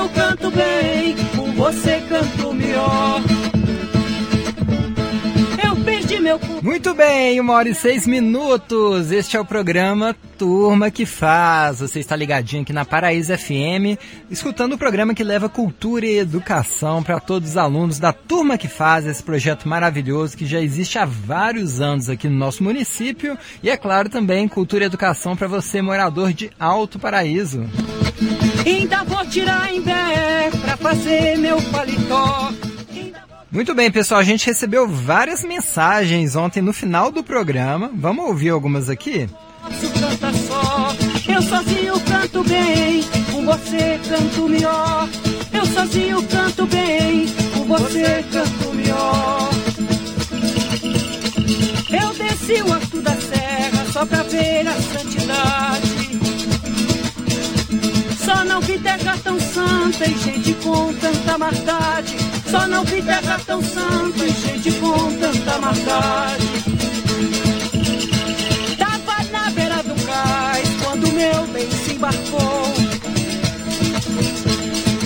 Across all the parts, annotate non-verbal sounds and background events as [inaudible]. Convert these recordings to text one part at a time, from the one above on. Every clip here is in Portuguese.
sozinho canto bem, com você canto melhor. Muito bem, uma hora e seis minutos. Este é o programa Turma que Faz. Você está ligadinho aqui na Paraíso FM, escutando o programa que leva cultura e educação para todos os alunos da Turma que Faz, esse projeto maravilhoso que já existe há vários anos aqui no nosso município. E é claro também cultura e educação para você, morador de Alto Paraíso. Ainda vou tirar em pé para fazer meu paletó. Muito bem, pessoal, a gente recebeu várias mensagens ontem no final do programa. Vamos ouvir algumas aqui? Canta só, eu sozinho canto bem, com você canto melhor. Eu sozinho canto bem, com você canto melhor. Eu desci o alto da serra só pra ver a santidade. Só não vi terra tão santa e gente com tanta maldade. Só não vi terra tão santa e gente com tanta maldade. Tava na beira do cais quando meu bem se embarcou.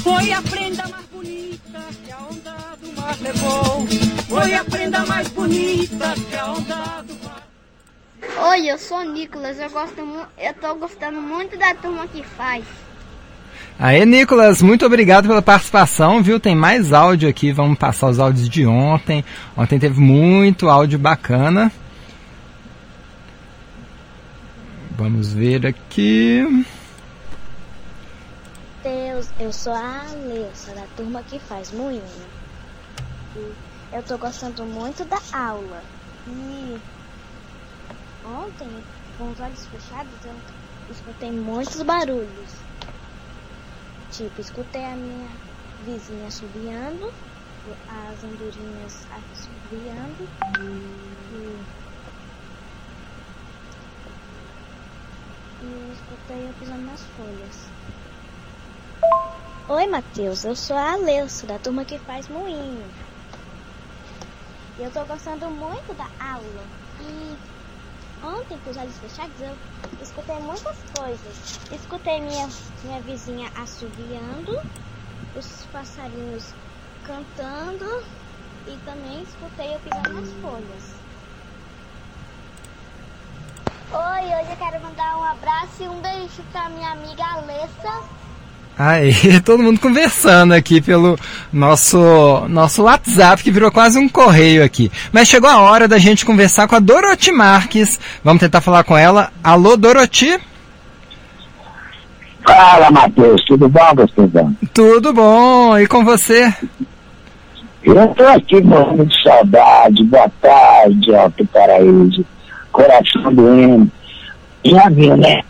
Foi a prenda mais bonita que a onda do mar levou. Foi a prenda mais bonita que a onda do Oi, eu sou o Nicolas, eu, gosto eu tô gostando muito da turma que faz. Aê, Nicolas, muito obrigado pela participação, viu? Tem mais áudio aqui, vamos passar os áudios de ontem. Ontem teve muito áudio bacana. Vamos ver aqui. Deus, eu sou a Alessa, da turma que faz moinho. Eu tô gostando muito da aula. E ontem, com os olhos fechados, eu escutei muitos barulhos. Tipo, escutei a minha vizinha assobiando, as andorinhas assobiando e, e escutei eu pisando nas folhas. Oi, Matheus, eu sou a Aleuça, da turma que faz moinho. E eu tô gostando muito da aula. E Ontem, com os olhos fechados, eu escutei muitas coisas. Escutei minha, minha vizinha assobiando, os passarinhos cantando e também escutei eu pisando nas folhas. Oi, hoje eu quero mandar um abraço e um beijo pra minha amiga Alessa Aí, [laughs] todo mundo conversando aqui pelo nosso, nosso WhatsApp, que virou quase um correio aqui. Mas chegou a hora da gente conversar com a Doroti Marques. Vamos tentar falar com ela. Alô, Doroti? Fala, Matheus. Tudo bom, gostosão? Tudo bom. E com você? Eu tô aqui morrendo de saudade. Boa tarde, Alto Paraíso. Coração doendo. Já viu, né?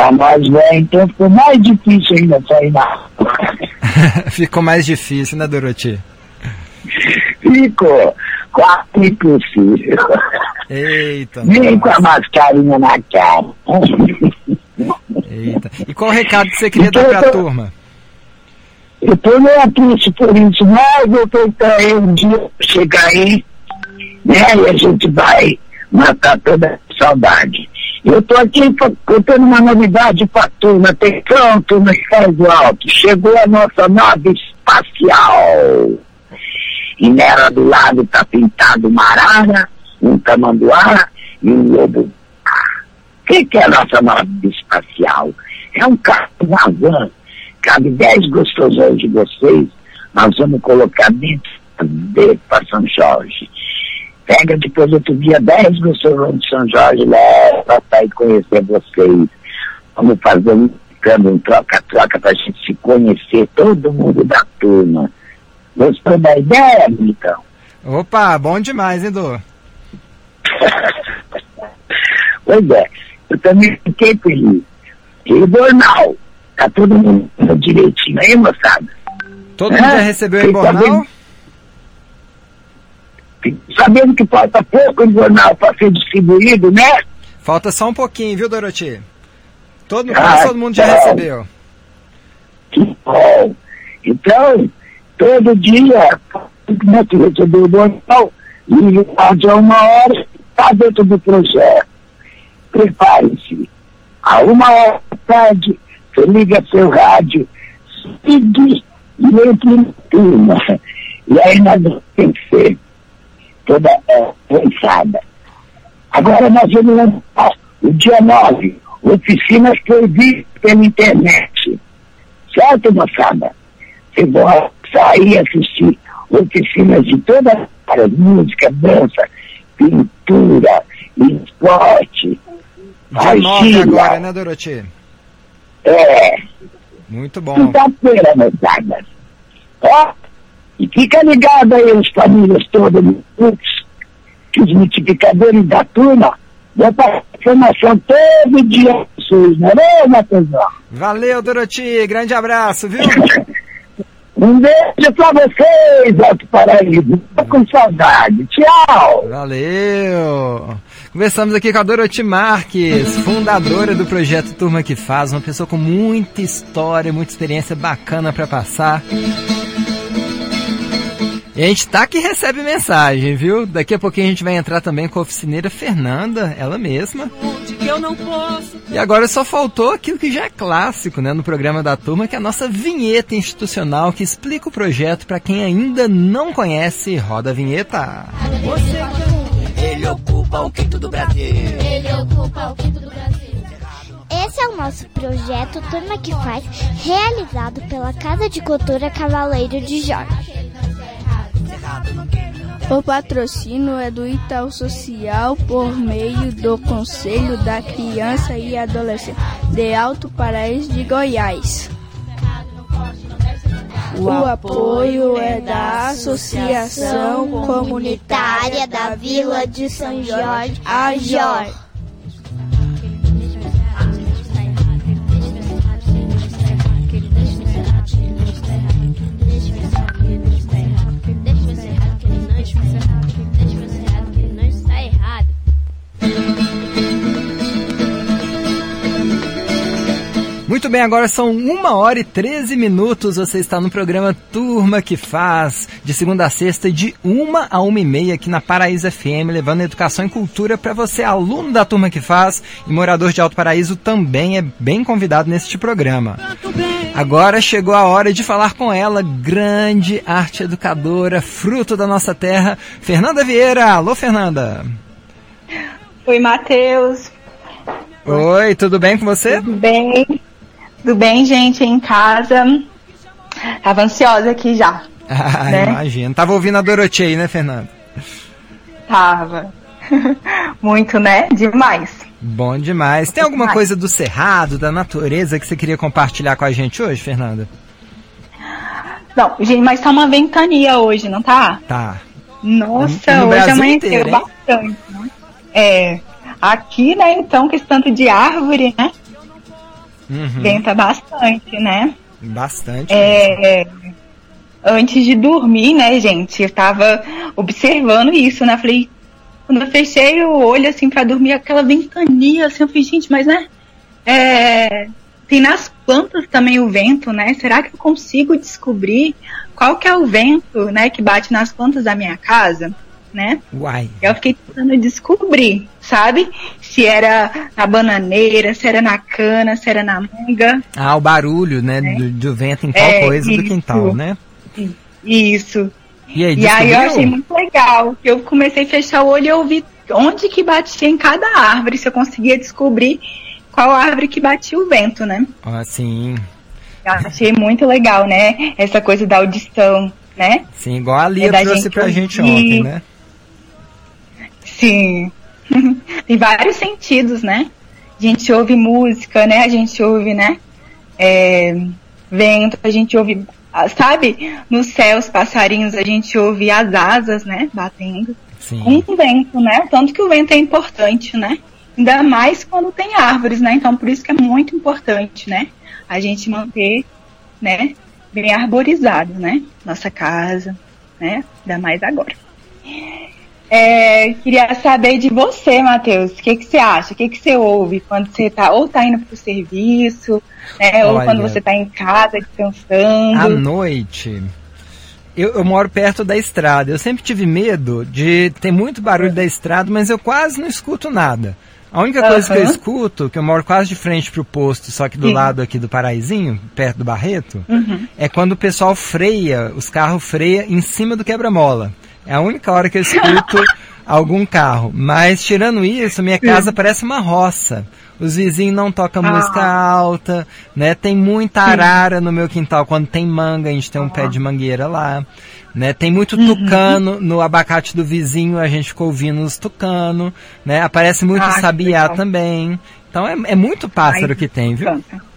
Tá mais velho, então ficou mais difícil ainda sair na [laughs] Ficou mais difícil, né, Doroti? Ficou quase impossível. Eita. Nem com a mascarinha na cara. Eita. E qual o recado que você queria então, dar pra tô, turma? Eu tô meio triste por isso, mas eu tô aí um dia chegar aí, né, e a gente vai matar toda a saudade. Eu estou aqui contando uma novidade para turma. Atenção, turma que faz o alto. Chegou a nossa nave espacial. E nela do lado está pintado uma arara, um tamanduá e um lobo. O que, que é a nossa nave espacial? É um carro, van. Cabe 10 gostosões de vocês. Nós vamos colocar dentro de São Jorge Pega depois outro dia 10 no de São Jorge, leva para ir conhecer vocês. Vamos fazer um um troca-troca para a gente se conhecer, todo mundo da turma. Gostou da ideia, então? Opa, bom demais, Edu. [laughs] pois é, eu também fiquei feliz. E o jornal? Tá todo mundo direitinho aí, moçada? Todo é? mundo já recebeu em jornal? Sabendo que falta pouco o jornal para ser distribuído, né? Falta só um pouquinho, viu, Doroti? Todo, ah, todo mundo já então, recebeu. Que bom. Então, todo dia, que recebeu o jornal, E a uma hora está dentro do projeto. Prepare-se. A uma hora da tarde, você liga seu rádio, siga e entre na turma. E aí nós temos que ser toda é, pensada. Agora nós vamos lançar o dia 9, oficinas proibidas pela internet. Certo, moçada? Vocês vão sair assistir oficinas de todas as áreas, música, dança, pintura, esporte. Dia 9 agora, né, Doroti? É. Muito bom. Quinta-feira, moçada. Ó, e fica ligado aí, as famílias todas, que os multiplicadores da turma vão passar informação todo dia SUS, não é, Matheusão? Valeu, Doroti. Grande abraço, viu? [laughs] Um beijo pra vocês, Alto Paraíba. Tô com saudade. Tchau. Valeu. Conversamos aqui com a Doroti Marques, fundadora do projeto Turma que Faz, uma pessoa com muita história, muita experiência bacana para passar. E a gente tá que recebe mensagem, viu? Daqui a pouquinho a gente vai entrar também com a oficineira Fernanda, ela mesma. E agora só faltou aquilo que já é clássico, né, no programa da turma, que é a nossa vinheta institucional que explica o projeto para quem ainda não conhece. Roda a vinheta. Ele ocupa o quinto do Brasil. Ele ocupa o quinto do Brasil. Esse é o nosso projeto Turma que Faz, realizado pela Casa de Cultura Cavaleiro de Jorge. O patrocínio é do Itaú Social por meio do Conselho da Criança e Adolescente de Alto Paraíso de Goiás. O apoio é da Associação Comunitária da Vila de São Jorge, a Jorge. Muito bem, agora são uma hora e 13 minutos. Você está no programa Turma que Faz, de segunda a sexta, de uma a uma e meia, aqui na Paraíso FM, levando educação e cultura para você, aluno da Turma que Faz e morador de Alto Paraíso, também é bem convidado neste programa. Agora chegou a hora de falar com ela, grande arte educadora, fruto da nossa terra, Fernanda Vieira. Alô, Fernanda. Oi, Matheus. Oi, tudo bem com você? Tudo bem. Tudo bem, gente, em casa. Tava ansiosa aqui já. [laughs] Ah, né? imagino. Tava ouvindo a Dorothy aí, né, Fernanda? Tava. [laughs] Muito, né? Demais. Bom demais. Tem alguma demais. coisa do cerrado, da natureza que você queria compartilhar com a gente hoje, Fernanda? Não, gente, mas tá uma ventania hoje, não tá? Tá. Nossa, no, no hoje amanheceu bastante, né? É. Aqui, né, então, com esse tanto de árvore, né? Uhum. Venta bastante, né? Bastante. É, antes de dormir, né, gente? Eu tava observando isso, né? Falei, quando eu fechei o olho, assim, para dormir, aquela ventania, assim, eu falei, gente, mas, né? É, tem nas plantas também o vento, né? Será que eu consigo descobrir qual que é o vento, né, que bate nas plantas da minha casa? né? Uai. Eu fiquei tentando descobrir, sabe? Se era na bananeira, se era na cana, se era na manga. Ah, o barulho, né? É. Do, do, vento em tal é, coisa isso. do quintal, né? Isso. E aí, e aí eu achei muito legal. Eu comecei a fechar o olho e eu vi onde que batia em cada árvore, se eu conseguia descobrir qual árvore que batia o vento, né? Ah, sim. Eu achei muito legal, né? Essa coisa da audição, né? Sim, igual a Lia é trouxe gente pra gente ontem, né? Sim. [laughs] Tem vários sentidos, né? A gente ouve música, né? A gente ouve, né? É, vento, a gente ouve, ah, sabe? No céu, os passarinhos, a gente ouve as asas, né? Batendo. Sim. Com o vento, né? Tanto que o vento é importante, né? Ainda mais quando tem árvores, né? Então, por isso que é muito importante, né? A gente manter, né? Bem arborizado, né? Nossa casa, né? Ainda mais agora. É, queria saber de você, Matheus. O que, que você acha? O que, que você ouve quando você está ou tá indo para o serviço, né, ou quando você está em casa descansando? À noite. eu, eu, moro perto da estrada. Eu sempre tive medo de ter muito barulho da estrada, mas eu quase não escuto nada. A única coisa uhum. que eu escuto, que eu moro quase de frente pro posto, só que do Sim. lado aqui do Paraizinho, perto do Barreto, uhum. é quando o pessoal freia, os carros freia em cima do quebra-mola. É a única hora que eu escuto [laughs] algum carro. Mas tirando isso, minha casa parece uma roça. Os vizinhos não tocam ah. música alta, né? Tem muita arara Sim. no meu quintal. Quando tem manga, a gente tem um ah. pé de mangueira lá. Né? Tem muito uhum. tucano no abacate do vizinho, a gente ficou ouvindo os tucano, né? Aparece muito ah, sabiá também. Então é, é muito pássaro Ai, que tem, viu? Canta.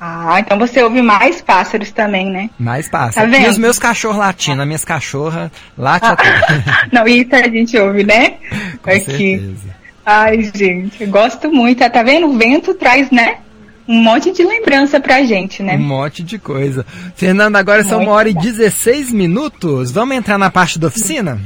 Ah, então você ouve mais pássaros também, né? Mais pássaros. Tá e os meus cachorros latindo, as minhas cachorras latem ah, [laughs] Não, isso a gente ouve, né? [laughs] Com Aqui. certeza. Ai, gente, gosto muito. Tá vendo? O vento traz, né? Um monte de lembrança pra gente, né? Um monte de coisa. Fernando, agora muito são uma hora e 16 minutos. Vamos entrar na parte da oficina?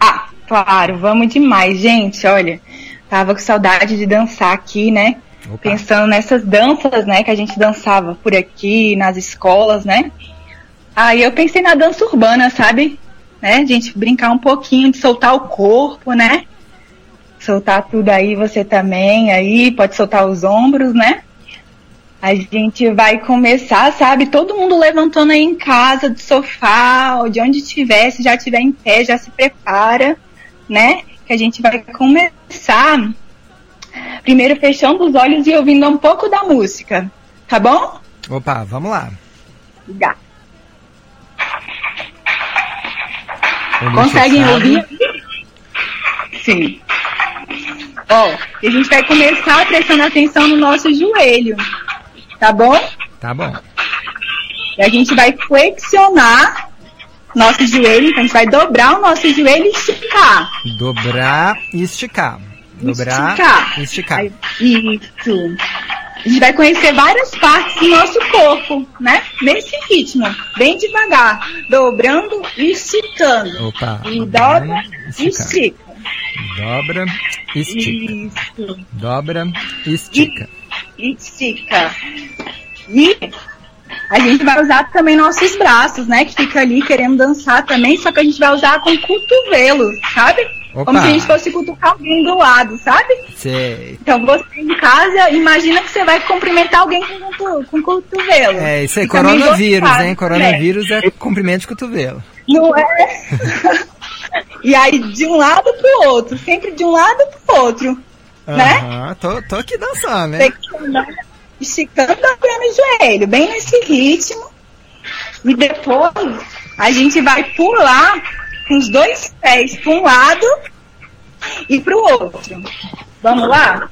Ah, claro, vamos demais, gente. Olha, tava com saudade de dançar aqui, né? Opa. Pensando nessas danças, né, que a gente dançava por aqui, nas escolas, né? Aí eu pensei na dança urbana, sabe? Né? A gente brincar um pouquinho, de soltar o corpo, né? Soltar tudo aí, você também aí, pode soltar os ombros, né? A gente vai começar, sabe? Todo mundo levantando aí em casa, do sofá, ou de onde estiver, se já estiver em pé, já se prepara, né? Que a gente vai começar Primeiro fechando os olhos e ouvindo um pouco da música, tá bom? Opa, vamos lá. Conseguem ouvir? Sim. Ó, a gente vai começar prestando atenção no nosso joelho, tá bom? Tá bom. E a gente vai flexionar nosso joelho, então a gente vai dobrar o nosso joelho e esticar. Dobrar e esticar. Dobrar, esticar. esticar. Isso. A gente vai conhecer várias partes do nosso corpo, né? Nesse ritmo, bem devagar, dobrando e esticando. Opa. E dobra e estica. Dobra, estica. Isso. Dobra, estica. E, estica. E a gente vai usar também nossos braços, né? Que fica ali querendo dançar também, só que a gente vai usar com cotovelo, sabe? Opa. Como se a gente fosse cutucar alguém do lado, sabe? Sei. Então você em casa, imagina que você vai cumprimentar alguém com, com cotovelo. É, isso é coronavírus, hein? Coronavírus é. é cumprimento de cotovelo. Não é? [laughs] e aí, de um lado pro outro, sempre de um lado pro outro. Uhum, né? Tô, tô aqui dançando, né? Esticando o joelho, bem nesse ritmo. E depois a gente vai pular com os dois pés para um lado e para o outro. Vamos lá?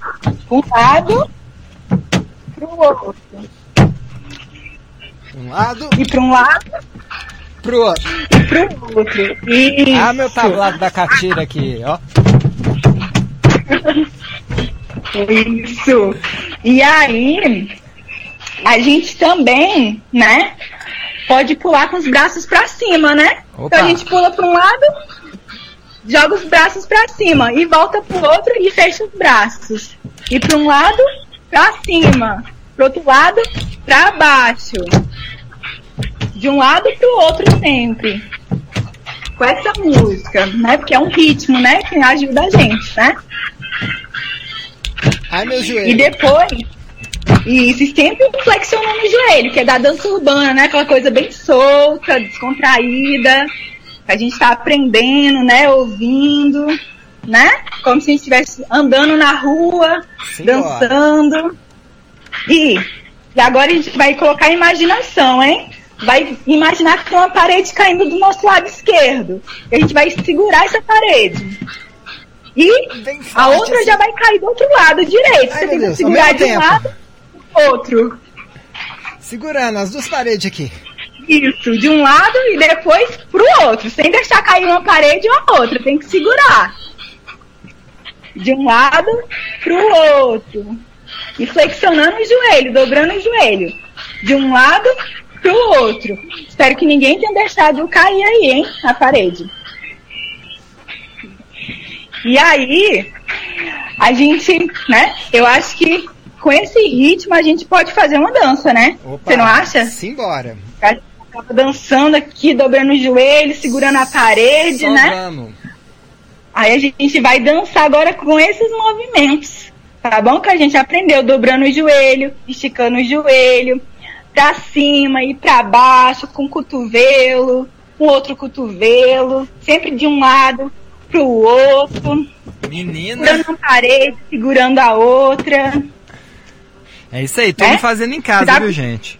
Um lado para o outro. Um lado. E para um lado. Para o outro. E para o outro. Isso. Ah, meu tablado da catira aqui, ó. Isso. E aí, a gente também, né? Pode pular com os braços para cima, né? Opa. Então a gente pula para um lado, joga os braços para cima e volta para o outro e fecha os braços. E para um lado, para cima, para outro lado, para baixo. De um lado para o outro sempre. Com essa música, né? Porque é um ritmo, né? Que ajuda a gente, né? Ai, meu joelho. E depois isso, sempre flexionando o joelho, que é da dança urbana, né? Aquela coisa bem solta, descontraída, que a gente está aprendendo, né? Ouvindo, né? Como se a gente estivesse andando na rua, dançando. E, e agora a gente vai colocar a imaginação, hein? Vai imaginar que tem uma parede caindo do nosso lado esquerdo. E a gente vai segurar essa parede. E a outra assim. já vai cair do outro lado direito. Ai, Você tem que segurar de um lado outro. Segurando as duas paredes aqui. Isso, de um lado e depois pro outro, sem deixar cair uma parede ou a outra, tem que segurar. De um lado pro outro. E flexionando o joelho, dobrando o joelho. De um lado pro outro. Espero que ninguém tenha deixado cair aí, hein, a parede. E aí, a gente, né, eu acho que com esse ritmo a gente pode fazer uma dança, né? Você não acha? Simbora. tava dançando aqui, dobrando os joelhos, segurando a parede, Só né? vamos. Aí a gente vai dançar agora com esses movimentos, tá bom? Que a gente aprendeu dobrando o joelho, esticando o joelho, pra cima e pra baixo, com o cotovelo, com outro cotovelo, sempre de um lado pro outro, Menina, segurando a parede, segurando a outra. É isso aí, tudo É? fazendo em casa, Tá- viu, gente?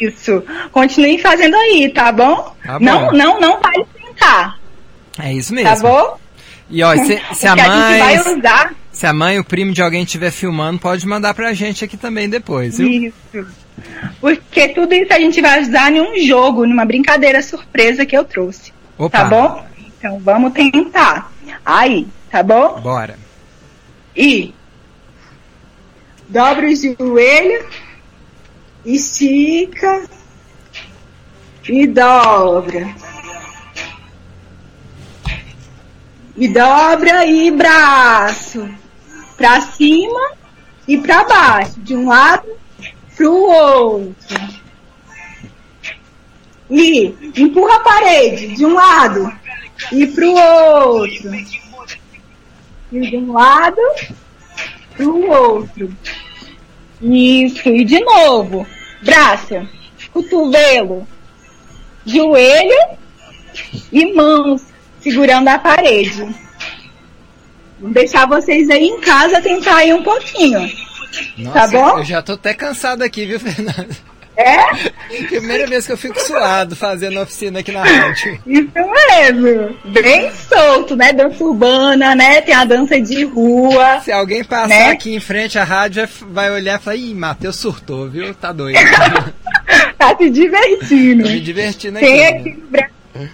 Isso. Continuem fazendo aí, tá bom? Tá bom. Não, não, não vai sentar, É isso mesmo. tá bom? E ó, se, [laughs] se a Porque a vai mãe, usar se a mãe, o primo de alguém estiver filmando, pode mandar pra gente aqui também depois, viu? Isso. Porque tudo isso a gente vai usar em um jogo, numa brincadeira surpresa que eu trouxe. Opa. Tá bom? Então vamos tentar. Aí, tá bom? Bora. E dobra o joelho, estica e dobra. E dobra e braço pra cima e pra baixo, de um lado pro outro. E empurra a parede de um lado e pro outro. E de um lado pro outro. Isso, e de novo. Braço, cotovelo, joelho e mãos segurando a parede. Vou deixar vocês aí em casa tentar aí um pouquinho. Nossa, Tá bom? eu já tô até cansado aqui, viu, Fernanda? É? Primeira vez que eu fico suado fazendo oficina aqui na rádio. Isso mesmo. Bem solto, né? Dança urbana, né? Tem a dança de rua. Se alguém passar Né? aqui em frente à rádio, vai olhar e falar, ih, Matheus surtou, viu? Tá doido. [laughs] Tá se divertindo. Tô me divertindo aqui. Tem aqui no Brasil.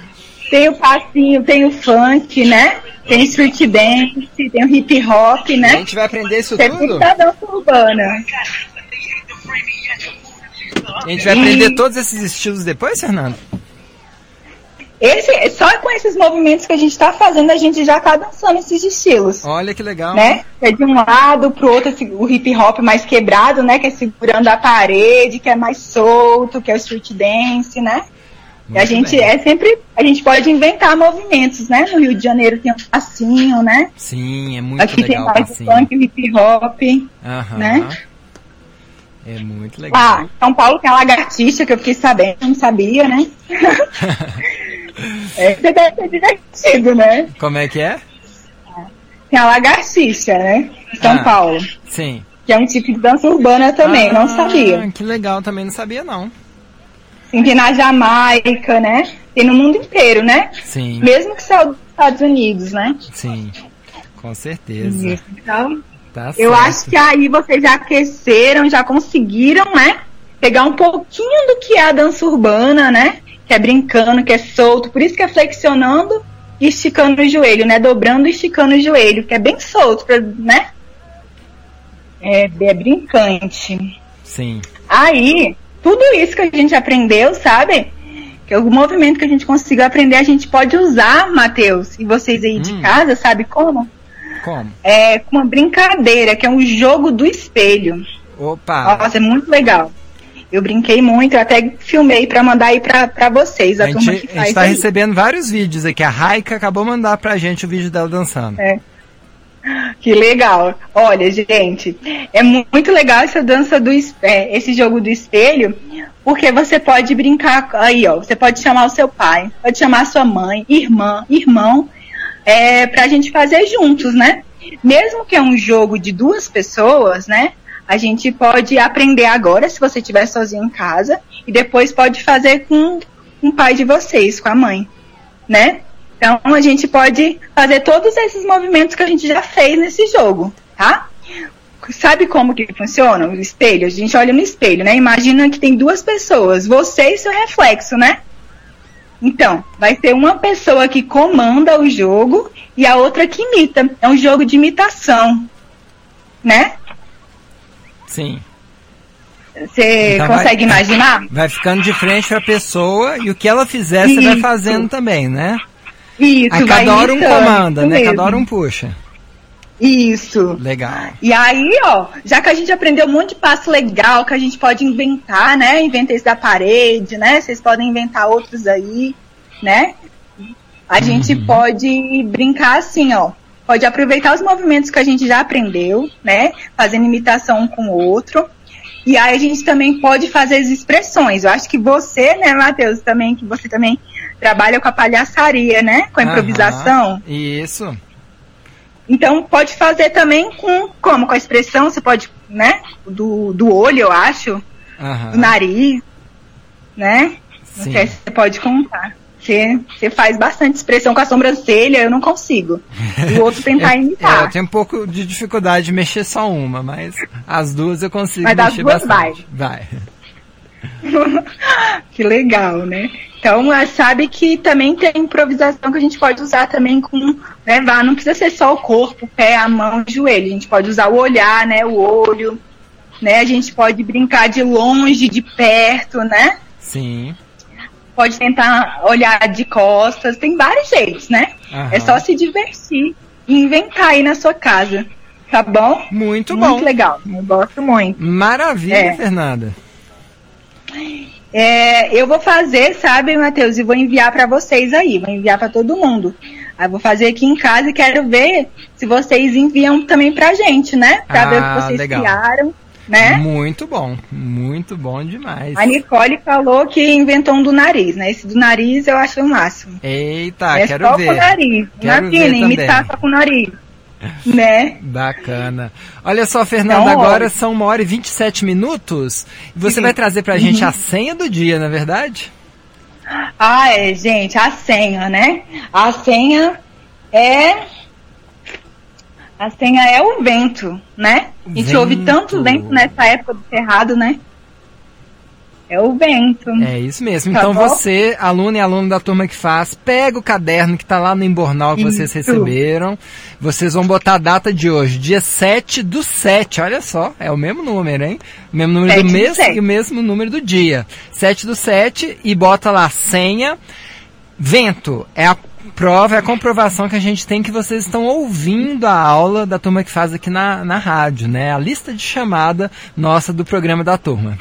Tem o passinho, tem o funk, né? Tem street dance, tem o hip hop, A né? gente vai aprender isso Tem tudo? muita dança urbana. A gente vai aprender todos esses estilos depois, Fernando? Esse, só com esses movimentos que a gente tá fazendo, a gente já tá dançando esses estilos. Olha que legal. né? É de um lado pro outro assim, o hip hop mais quebrado, né? Que é segurando a parede, que é mais solto, que é o street dance, né? e a Muito gente bem. é sempre. A gente pode inventar movimentos, né? No Rio de Janeiro tem um passinho, né? Sim, é muito Aqui tem legal o mais o funk, o hip hop. Aham. né? É muito legal. Ah, São Paulo tem a lagartixa, que eu fiquei sabendo, não sabia, né? [laughs] é, você deve ser divertido, né? Como é que é? Tem a lagartixa, né? Em São Ah. Paulo. Sim. Que é um tipo de dança urbana também, não Ah, sabia. Que legal, também não sabia não. Sim, tem na Jamaica, né? Tem no mundo inteiro, né? Sim, Mesmo que saiu dos Estados Unidos, né? sim. Com certeza. Então, Tá eu certo. acho que aí vocês já aqueceram, já conseguiram, né? Pegar um pouquinho do que é a dança urbana, né? Que é brincando, que é solto. Por isso que é flexionando e esticando o joelho, né? Dobrando e esticando o joelho, que é bem solto, pra, né? É, é brincante. Sim. Aí, tudo isso que a gente aprendeu, sabe? Que algum movimento que a gente consiga aprender, a gente pode usar, Matheus, e vocês aí de Hum. casa, sabe como? Como? É com uma brincadeira, que é um jogo do espelho. Opa! Nossa, é muito legal. Eu brinquei muito, eu até filmei pra mandar aí pra, pra vocês, a, A turma gente, que a faz gente tá aí. recebendo vários vídeos aqui. A Raika acabou de mandar pra gente o vídeo dela dançando. É. Que legal. Olha, gente, é mu- muito legal essa dança do é, esse jogo do espelho, porque você pode brincar aí, ó. Você pode chamar o seu pai, pode chamar a sua mãe, irmã, irmão, é, pra gente fazer juntos, né? Mesmo que é um jogo de duas pessoas, né? A gente pode aprender agora, se você estiver sozinho em casa, e depois pode fazer com, o pai de vocês, com a mãe, né? Então a gente pode fazer todos esses movimentos que a gente já fez nesse jogo, tá? Sabe como que funciona o espelho? A gente olha no espelho, né? Imagina que tem duas pessoas, você e seu reflexo, né? Então, vai ter uma pessoa que comanda o jogo e a outra que imita. É um jogo de imitação, né? Sim. Você Então consegue vai- imaginar? [laughs] Vai ficando de frente pra pessoa e o que ela fizer, você vai fazendo também, né? Isso, vai cada hora um comanda, né? mesmo. Cada hora um puxa. Isso. Legal. E aí, ó, já que a gente aprendeu um monte de passo legal que a gente pode inventar, né? Inventei esse da parede, né? Vocês podem inventar outros aí, né? A uhum. gente pode brincar assim, ó. Pode aproveitar os movimentos que a gente já aprendeu, né? Fazendo imitação um com o outro. E aí a gente também pode fazer as expressões. Eu acho que você, né, Matheus, também, que você também trabalha com a palhaçaria, né? Com a improvisação. Uhum. Isso. Então pode fazer também com como? Com a expressão, você pode, né? Do, do olho, eu acho. Uhum. Do nariz, né? Sim. Não sei se você pode contar. Você, você faz bastante expressão com a sobrancelha, eu não consigo. E o outro [laughs] tentar imitar. É, eu tenho um pouco de dificuldade de mexer só uma, mas as duas eu consigo mas mexer duas bastante. Vai. Vai. [laughs] que legal, né? Então, sabe que também tem improvisação que a gente pode usar também com, né, não precisa ser só o corpo, o pé, a mão, o joelho. A gente pode usar o olhar, né, o olho, né? A gente pode brincar de longe, de perto, né? Sim pode tentar olhar de costas, tem vários jeitos, né? Aham. É só se divertir e inventar aí na sua casa. Tá bom? Muito, muito bom. Muito legal. Eu gosto muito. Maravilha, é. Fernanda. É, eu vou fazer, sabe, Matheus, e vou enviar para vocês aí, vou enviar para todo mundo. Aí vou fazer aqui em casa e quero ver se vocês enviam também pra gente, né? Pra ah, ver o que vocês legal. criaram né? Muito bom, muito bom demais. A Nicole falou que inventou um do nariz, né? Esse do nariz eu acho o máximo. Eita, é quero só ver. com o nariz. Quero Imagina, imitar só com o nariz. [laughs] Né? Bacana. Olha só, Fernanda, então, agora são uma hora e 27 minutos. E você Sim. vai trazer pra gente uhum. a senha do dia, não é verdade? Ah, é, gente, a senha, né? A senha é a senha é o vento, né? A gente vento. ouve tanto vento nessa época do cerrado, né? É o vento. É isso mesmo. Tá então bom? você, aluno e aluno da turma que faz, pega o caderno que está lá no embornal que isso. vocês receberam. Vocês vão botar a data de hoje, dia 7 do 7. Olha só, é o mesmo número, hein? O mesmo número do mês e o mesmo número do dia. 7 do 7 e bota lá senha. Vento é a prova, é a comprovação que a gente tem que vocês estão ouvindo a aula da turma que faz aqui na, na rádio, né? A lista de chamada nossa do programa da turma.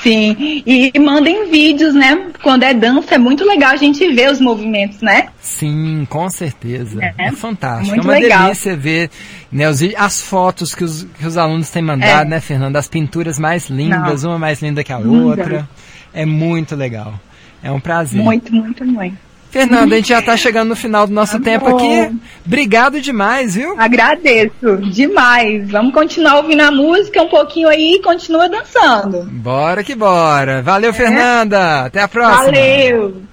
Sim, e mandem vídeos, né? Quando é dança, é muito legal a gente ver os movimentos, né? Sim, com certeza. É, é fantástico. Muito é uma legal. delícia ver né, os, as fotos que os, que os alunos têm mandado, é. né, Fernanda? As pinturas mais lindas, Não. uma mais linda que a outra. É muito legal. É um prazer. Muito, muito, muito. Fernanda, a gente já está [laughs] chegando no final do nosso tá tempo bom. aqui. Obrigado demais, viu? Agradeço demais. Vamos continuar ouvindo a música um pouquinho aí e continua dançando. Bora que bora. Valeu, é. Fernanda. Até a próxima. Valeu.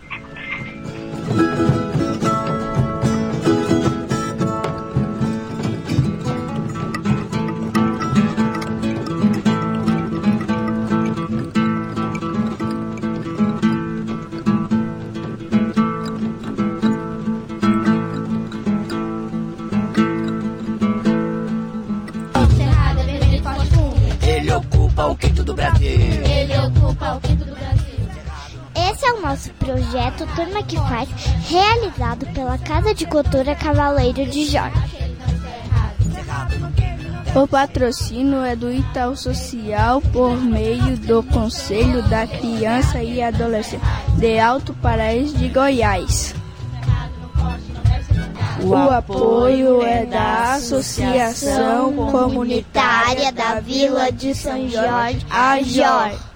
Projeto Turma que Faz, realizado pela Casa de Cultura Cavaleiro de Jorge. O patrocínio é do Itaú Social por meio do Conselho da Criança e Adolescente de Alto Paraíso de Goiás. O apoio é da Associação Comunitária da Vila de São Jorge, a Jorge.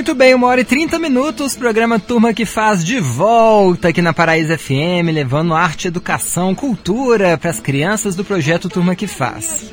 Muito bem, uma hora e 30 minutos, programa Turma que faz de volta aqui na Paraíso FM, levando arte, educação, cultura para as crianças do projeto Turma que faz.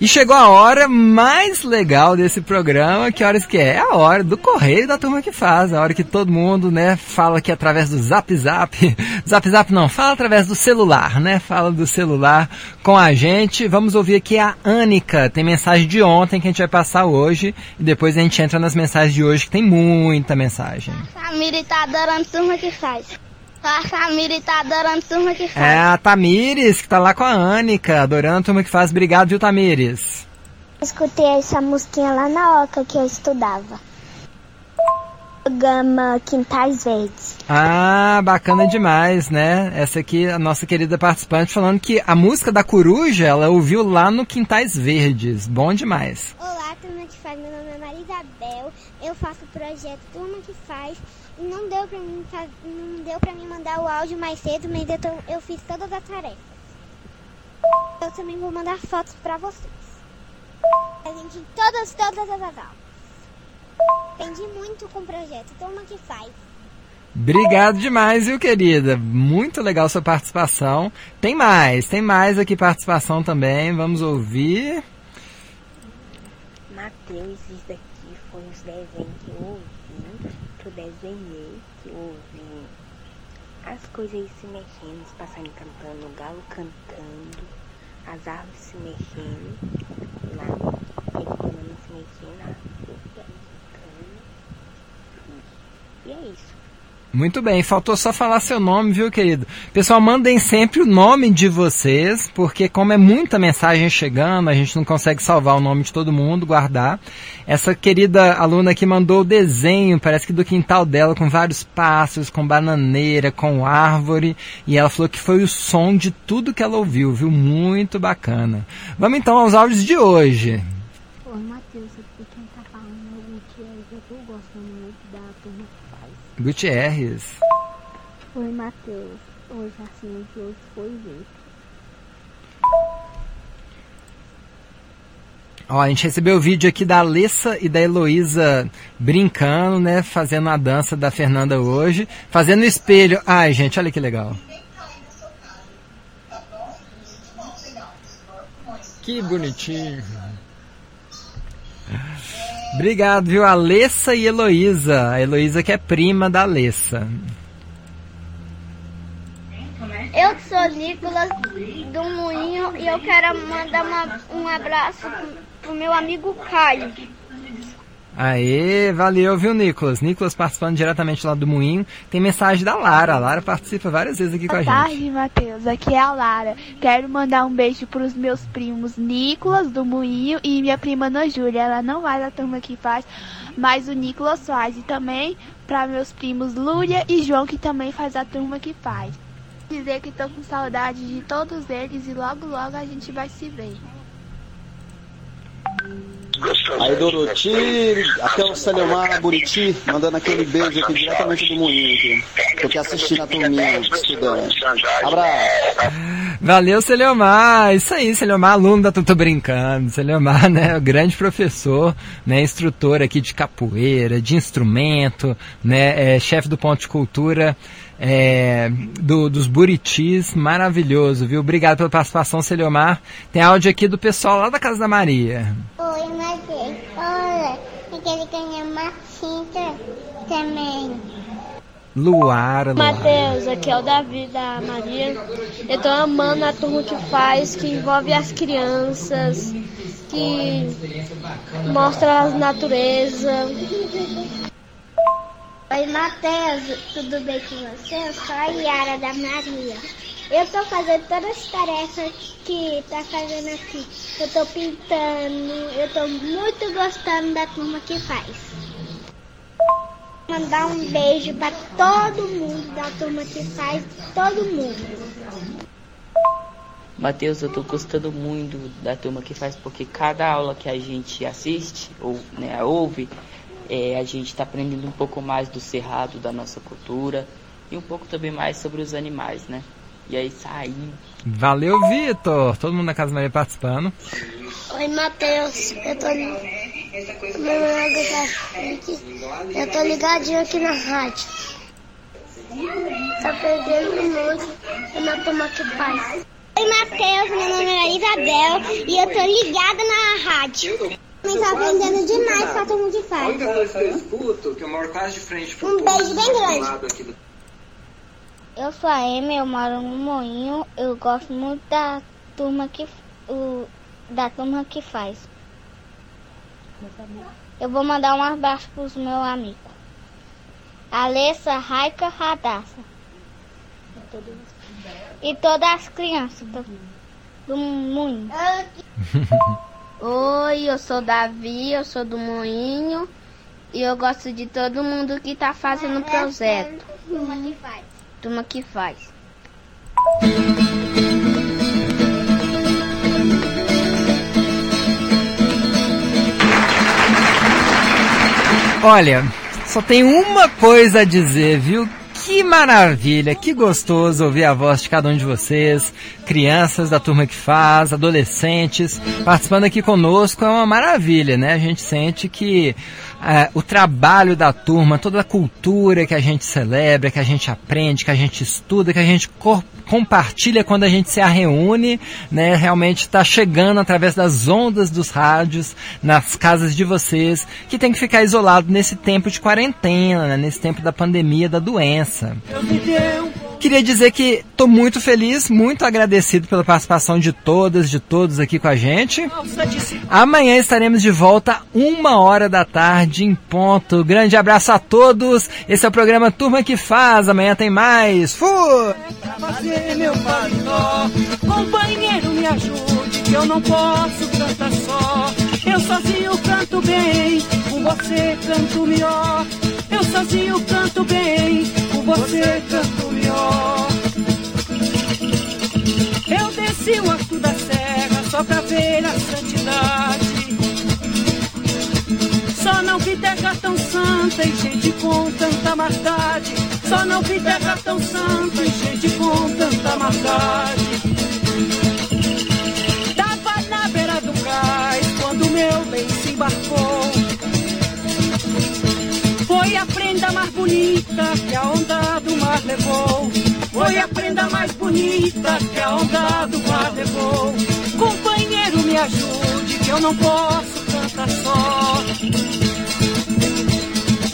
E chegou a hora mais legal desse programa, que horas que é? É a hora do correio da turma que faz, a hora que todo mundo, né, fala aqui através do Zap Zap. [laughs] Zap Zap não, fala através do celular, né? Fala do celular com a gente. Vamos ouvir aqui a Anica, tem mensagem de ontem que a gente vai passar hoje e depois a gente entra nas mensagens de hoje que tem muita mensagem. A família tá adorando turma que faz. A Tamires tá adorando a turma que faz. É a Tamires, que tá lá com a Anica, adorando a turma que faz. Obrigado, viu, Tamires? Escutei essa musiquinha lá na Oca que eu estudava. Programa Quintais Verdes. Ah, bacana demais, né? Essa aqui, a nossa querida participante, falando que a música da coruja ela ouviu lá no Quintais Verdes. Bom demais. Olá, turma que faz. Meu nome é Marisabel. Eu faço o projeto Turma que faz. Não deu pra mim, faz... não deu pra mim mandar o áudio mais cedo, mas eu, tô... eu fiz todas as tarefas. Eu também vou mandar fotos pra vocês. A gente em todas, todas as aulas. Aprendi muito com o projeto Turma que faz. Obrigado demais, viu, querida? Muito legal sua participação. Tem mais, tem mais aqui participação também. Vamos ouvir. Matheus, isso daqui foi os desenhos eu desenhei, que ouvi as coisas se mexendo, os passarinhos cantando, o galo cantando, as árvores se mexendo, lá, economia se mexendo, a. E é isso. Muito bem, faltou só falar seu nome, viu, querido? Pessoal, mandem sempre o nome de vocês, porque como é muita mensagem chegando, a gente não consegue salvar o nome de todo mundo, guardar. Essa querida aluna aqui mandou o desenho, parece que do quintal dela, com vários pássaros, com bananeira, com árvore, e ela falou que foi o som de tudo que ela ouviu, viu? Muito bacana. Vamos então aos áudios de hoje. Oi, Matheus, aqui quem tá falando é o Gutierrez, eu tô gostando muito da turma que faz. Gutierrez. Oi, Matheus. Hoje assim que hoje foi ver. Ó, a gente recebeu o vídeo aqui da Alessa e da Heloísa brincando, né? Fazendo a dança da Fernanda hoje. Fazendo o espelho. Ai, gente, olha que legal. Que bonitinho. Obrigado, viu? Alessa e Heloísa. A Heloísa que é prima da Alessa. Eu sou Nicolas do Moinho e eu quero mandar uma, um abraço pro, pro meu amigo Caio. Aê, valeu, viu, Nicolas? Nicolas participando diretamente lá do Moinho. Tem mensagem da Lara. A Lara participa várias vezes aqui Boa com a tarde, gente. Matheus. Aqui é a Lara. Quero mandar um beijo para os meus primos Nicolas, do Moinho, e minha prima Ana Júlia. Ela não vai da turma que faz, mas o Nicolas faz. E também para meus primos Lúlia e João, que também faz a turma que faz. Dizer que estou com saudade de todos eles e logo, logo a gente vai se ver. Aí Doroti, até o Celeumar Buriti, mandando aquele beijo aqui diretamente do Moinho aqui. Tô aqui assistindo turminha estudando. Abraço. Valeu, Celiomar. Isso aí, Celiomar, aluno da Tudo Brincando. Celiomar, né, o grande professor, né, instrutor aqui de capoeira, de instrumento, né, é, chefe do Ponto de Cultura é, do, dos Buritis. Maravilhoso, viu? Obrigado pela participação, Celiomar. Tem áudio aqui do pessoal lá da Casa da Maria. Oi, Matheus. Olha, eu quero ganhar uma cinta também. Luara, Luara. Matheus, aqui é o Davi da Maria. Eu tô amando a turma que faz, que envolve as crianças, que mostra a natureza. Oi, Matheus, tudo bem com você? Eu sou a Yara da Maria. Eu tô fazendo todas as tarefas que tá fazendo aqui. Eu tô pintando, eu tô muito gostando da turma que faz. Mandar um beijo pra todo mundo da turma que faz, todo mundo. Matheus, eu tô gostando muito da turma que faz, porque cada aula que a gente assiste, ou né, ouve, é, a gente está aprendendo um pouco mais do cerrado, da nossa cultura, e um pouco também mais sobre os animais, né? E aí sair. Valeu, Vitor! Todo mundo na Casa Maria participando. Oi, Matheus. Eu tô. Meu nome é Gustavo. Eu tô ligadinho aqui na rádio. Tá perdendo muito na turma que faz. Oi, Matheus. Meu nome é Isabel e eu tô ligada na rádio. Mas tá aprendendo demais com a turma que faz. Um beijo bem grande. Eu sou a Amy, eu moro no Moinho. Eu gosto muito da turma que o, da turma que faz. Eu vou mandar um abraço pros meus amigos. Alessa, Raika, Radassa. E todas as crianças do, do moinho. [laughs] Oi, eu sou Davi, eu sou do Moinho e eu gosto de todo mundo que tá fazendo o projeto. Turma que faz. Turma que faz. Olha, só tem uma coisa a dizer, viu? Que maravilha, que gostoso ouvir a voz de cada um de vocês, crianças da turma que faz, adolescentes, participando aqui conosco é uma maravilha, né? A gente sente que é, o trabalho da turma, toda a cultura que a gente celebra, que a gente aprende, que a gente estuda, que a gente compartilha quando a gente se reúne, né? Realmente está chegando através das ondas dos rádios nas casas de vocês, que tem que ficar isolado nesse tempo de quarentena, né? nesse tempo da pandemia, da doença. Queria dizer que estou muito feliz, muito agradecido pela participação de todas, de todos aqui com a gente. Amanhã estaremos de volta, uma hora da tarde, em ponto. Grande abraço a todos. Esse é o programa Turma que Faz. Amanhã tem mais. Fui! Companheiro, me ajude, que eu não posso cantar só. Eu sozinho canto bem, com você canto melhor. Eu sozinho canto bem, você melhor. Eu desci o alto da serra só pra ver a santidade. Só não vi terra tão santa e gente com tanta maldade. Só não vi terra tão santa e gente com tanta maldade. Tava na beira do cais quando meu bem se embarcou. Prenda mais bonita que a onda do mar levou. Foi a prenda mais bonita que a onda do mar levou. Companheiro, me ajude, que eu não posso cantar só.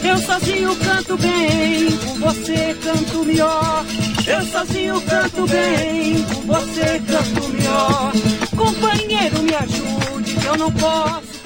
Eu sozinho canto bem, com você canto melhor. Eu sozinho canto bem, com você canto melhor. Companheiro, me ajude, que eu não posso